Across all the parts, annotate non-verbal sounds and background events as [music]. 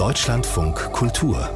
Deutschlandfunk Kultur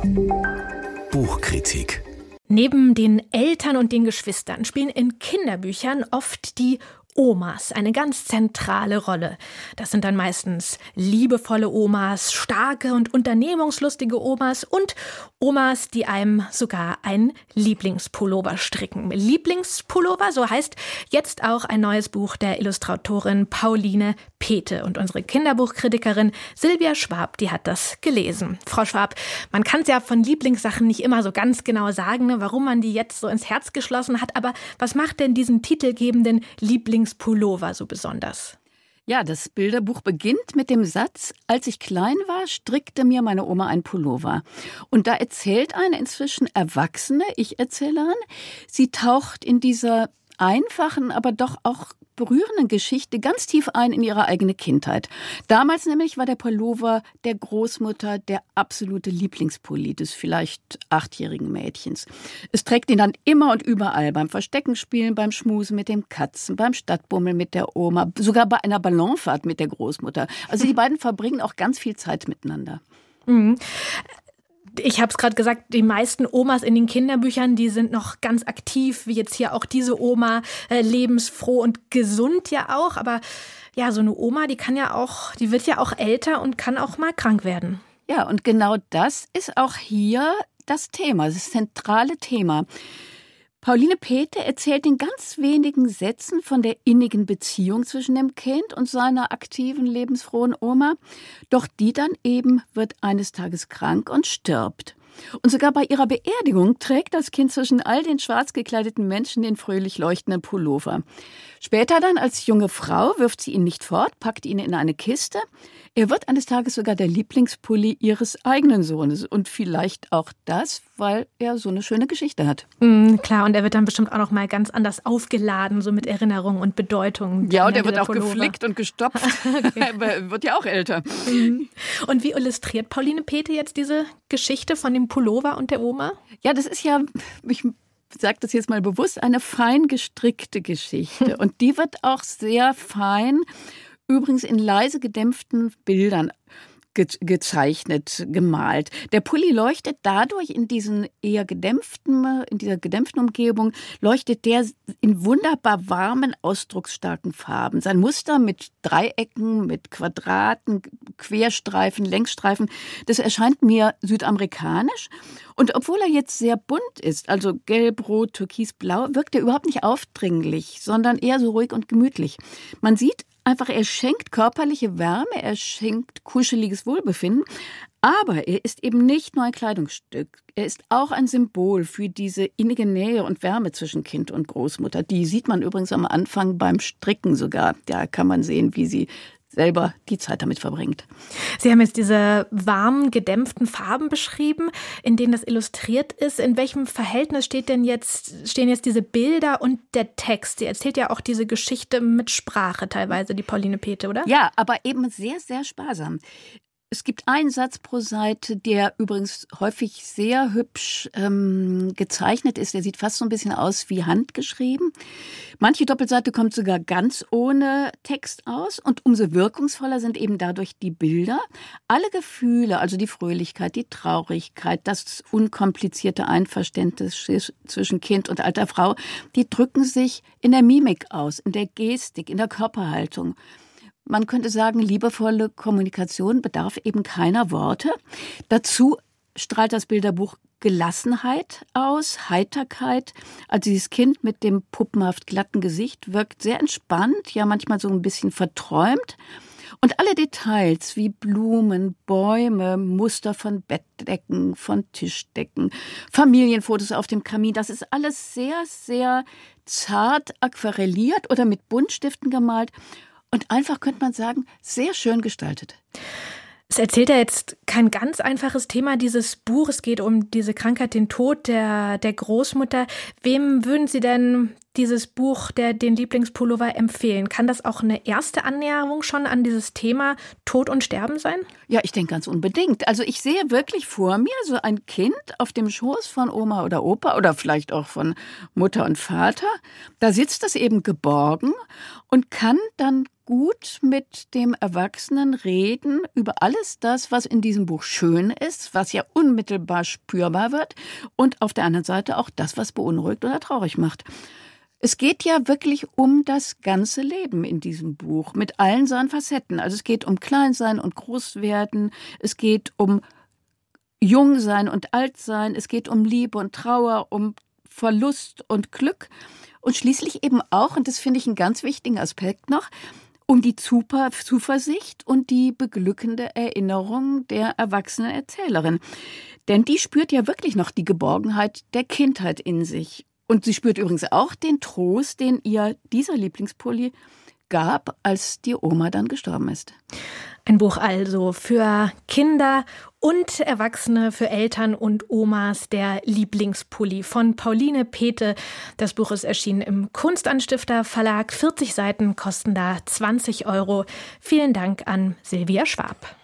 Buchkritik Neben den Eltern und den Geschwistern spielen in Kinderbüchern oft die Omas eine ganz zentrale Rolle. Das sind dann meistens liebevolle Omas, starke und unternehmungslustige Omas und Omas, die einem sogar ein Lieblingspullover stricken. Lieblingspullover, so heißt jetzt auch ein neues Buch der Illustratorin Pauline Pete. Und unsere Kinderbuchkritikerin Silvia Schwab, die hat das gelesen. Frau Schwab, man kann es ja von Lieblingssachen nicht immer so ganz genau sagen, ne, warum man die jetzt so ins Herz geschlossen hat. Aber was macht denn diesen titelgebenden Lieblings Lieblingspullover so besonders? Ja, das Bilderbuch beginnt mit dem Satz, als ich klein war, strickte mir meine Oma ein Pullover. Und da erzählt eine inzwischen erwachsene Ich-Erzählerin, sie taucht in dieser einfachen, aber doch auch berührenden Geschichte ganz tief ein in ihre eigene Kindheit. Damals nämlich war der Pullover der Großmutter der absolute Lieblingspulli des vielleicht achtjährigen Mädchens. Es trägt ihn dann immer und überall, beim Versteckenspielen, beim Schmusen mit dem Katzen, beim Stadtbummeln mit der Oma, sogar bei einer Ballonfahrt mit der Großmutter. Also die [laughs] beiden verbringen auch ganz viel Zeit miteinander. Mhm ich habe es gerade gesagt, die meisten Omas in den Kinderbüchern, die sind noch ganz aktiv, wie jetzt hier auch diese Oma, äh, lebensfroh und gesund ja auch. Aber ja, so eine Oma, die kann ja auch, die wird ja auch älter und kann auch mal krank werden. Ja, und genau das ist auch hier das Thema, das zentrale Thema. Pauline Peter erzählt in ganz wenigen Sätzen von der innigen Beziehung zwischen dem Kind und seiner aktiven, lebensfrohen Oma. Doch die dann eben wird eines Tages krank und stirbt. Und sogar bei ihrer Beerdigung trägt das Kind zwischen all den schwarz gekleideten Menschen den fröhlich leuchtenden Pullover. Später dann als junge Frau wirft sie ihn nicht fort, packt ihn in eine Kiste. Er wird eines Tages sogar der Lieblingspulli ihres eigenen Sohnes. Und vielleicht auch das, weil er so eine schöne Geschichte hat. Mm, klar, und er wird dann bestimmt auch noch mal ganz anders aufgeladen, so mit Erinnerungen und Bedeutungen. Ja, und er wird auch Pullover. geflickt und gestopft. [laughs] [laughs] er wird ja auch älter. Mm. Und wie illustriert Pauline Pete jetzt diese Geschichte von dem Pullover und der Oma? Ja, das ist ja, ich sage das jetzt mal bewusst, eine fein gestrickte Geschichte. [laughs] Und die wird auch sehr fein übrigens in leise gedämpften Bildern ge gezeichnet, gemalt. Der Pulli leuchtet dadurch in diesen eher gedämpften, in dieser gedämpften Umgebung, leuchtet der in wunderbar warmen, ausdrucksstarken Farben. Sein Muster mit Dreiecken, mit Quadraten, Querstreifen, Längsstreifen, das erscheint mir südamerikanisch. Und obwohl er jetzt sehr bunt ist, also gelb, rot, türkis, blau, wirkt er überhaupt nicht aufdringlich, sondern eher so ruhig und gemütlich. Man sieht einfach, er schenkt körperliche Wärme, er schenkt kuscheliges Wohlbefinden, aber er ist eben nicht nur ein Kleidungsstück. Er ist auch ein Symbol für diese innige Nähe und Wärme zwischen Kind und Großmutter. Die sieht man übrigens am Anfang beim Stricken sogar. Da kann man sehen, wie sie selber die Zeit damit verbringt. Sie haben jetzt diese warmen, gedämpften Farben beschrieben, in denen das illustriert ist. In welchem Verhältnis steht denn jetzt, stehen jetzt diese Bilder und der Text? Sie erzählt ja auch diese Geschichte mit Sprache teilweise, die Pauline Pete, oder? Ja, aber eben sehr, sehr sparsam. Es gibt einen Satz pro Seite, der übrigens häufig sehr hübsch ähm, gezeichnet ist. Der sieht fast so ein bisschen aus wie handgeschrieben. Manche Doppelseite kommt sogar ganz ohne Text aus und umso wirkungsvoller sind eben dadurch die Bilder. Alle Gefühle, also die Fröhlichkeit, die Traurigkeit, das unkomplizierte Einverständnis zwischen Kind und alter Frau, die drücken sich in der Mimik aus, in der Gestik, in der Körperhaltung. Man könnte sagen, liebevolle Kommunikation bedarf eben keiner Worte. Dazu strahlt das Bilderbuch Gelassenheit aus, Heiterkeit. Also dieses Kind mit dem puppenhaft glatten Gesicht wirkt sehr entspannt, ja manchmal so ein bisschen verträumt. Und alle Details wie Blumen, Bäume, Muster von Bettdecken, von Tischdecken, Familienfotos auf dem Kamin, das ist alles sehr, sehr zart aquarelliert oder mit Buntstiften gemalt und einfach könnte man sagen, sehr schön gestaltet. Es erzählt ja jetzt kein ganz einfaches Thema, dieses Buch. Es geht um diese Krankheit, den Tod der, der Großmutter. Wem würden Sie denn dieses Buch, der, den Lieblingspullover, empfehlen? Kann das auch eine erste Annäherung schon an dieses Thema Tod und Sterben sein? Ja, ich denke ganz unbedingt. Also ich sehe wirklich vor mir so ein Kind auf dem Schoß von Oma oder Opa oder vielleicht auch von Mutter und Vater. Da sitzt es eben geborgen und kann dann gut mit dem Erwachsenen reden über alles das, was in diesem Buch schön ist, was ja unmittelbar spürbar wird und auf der anderen Seite auch das, was beunruhigt oder traurig macht. Es geht ja wirklich um das ganze Leben in diesem Buch mit allen seinen Facetten. Also es geht um Kleinsein und Großwerden, es geht um Jungsein und Altsein, es geht um Liebe und Trauer, um Verlust und Glück und schließlich eben auch, und das finde ich einen ganz wichtigen Aspekt noch, um die Zuversicht und die beglückende Erinnerung der erwachsenen Erzählerin. Denn die spürt ja wirklich noch die Geborgenheit der Kindheit in sich. Und sie spürt übrigens auch den Trost, den ihr dieser Lieblingspulli gab, als die Oma dann gestorben ist. Ein Buch also für Kinder und Erwachsene, für Eltern und Omas, der Lieblingspulli von Pauline Pete. Das Buch ist erschienen im Kunstanstifter Verlag. 40 Seiten kosten da 20 Euro. Vielen Dank an Silvia Schwab.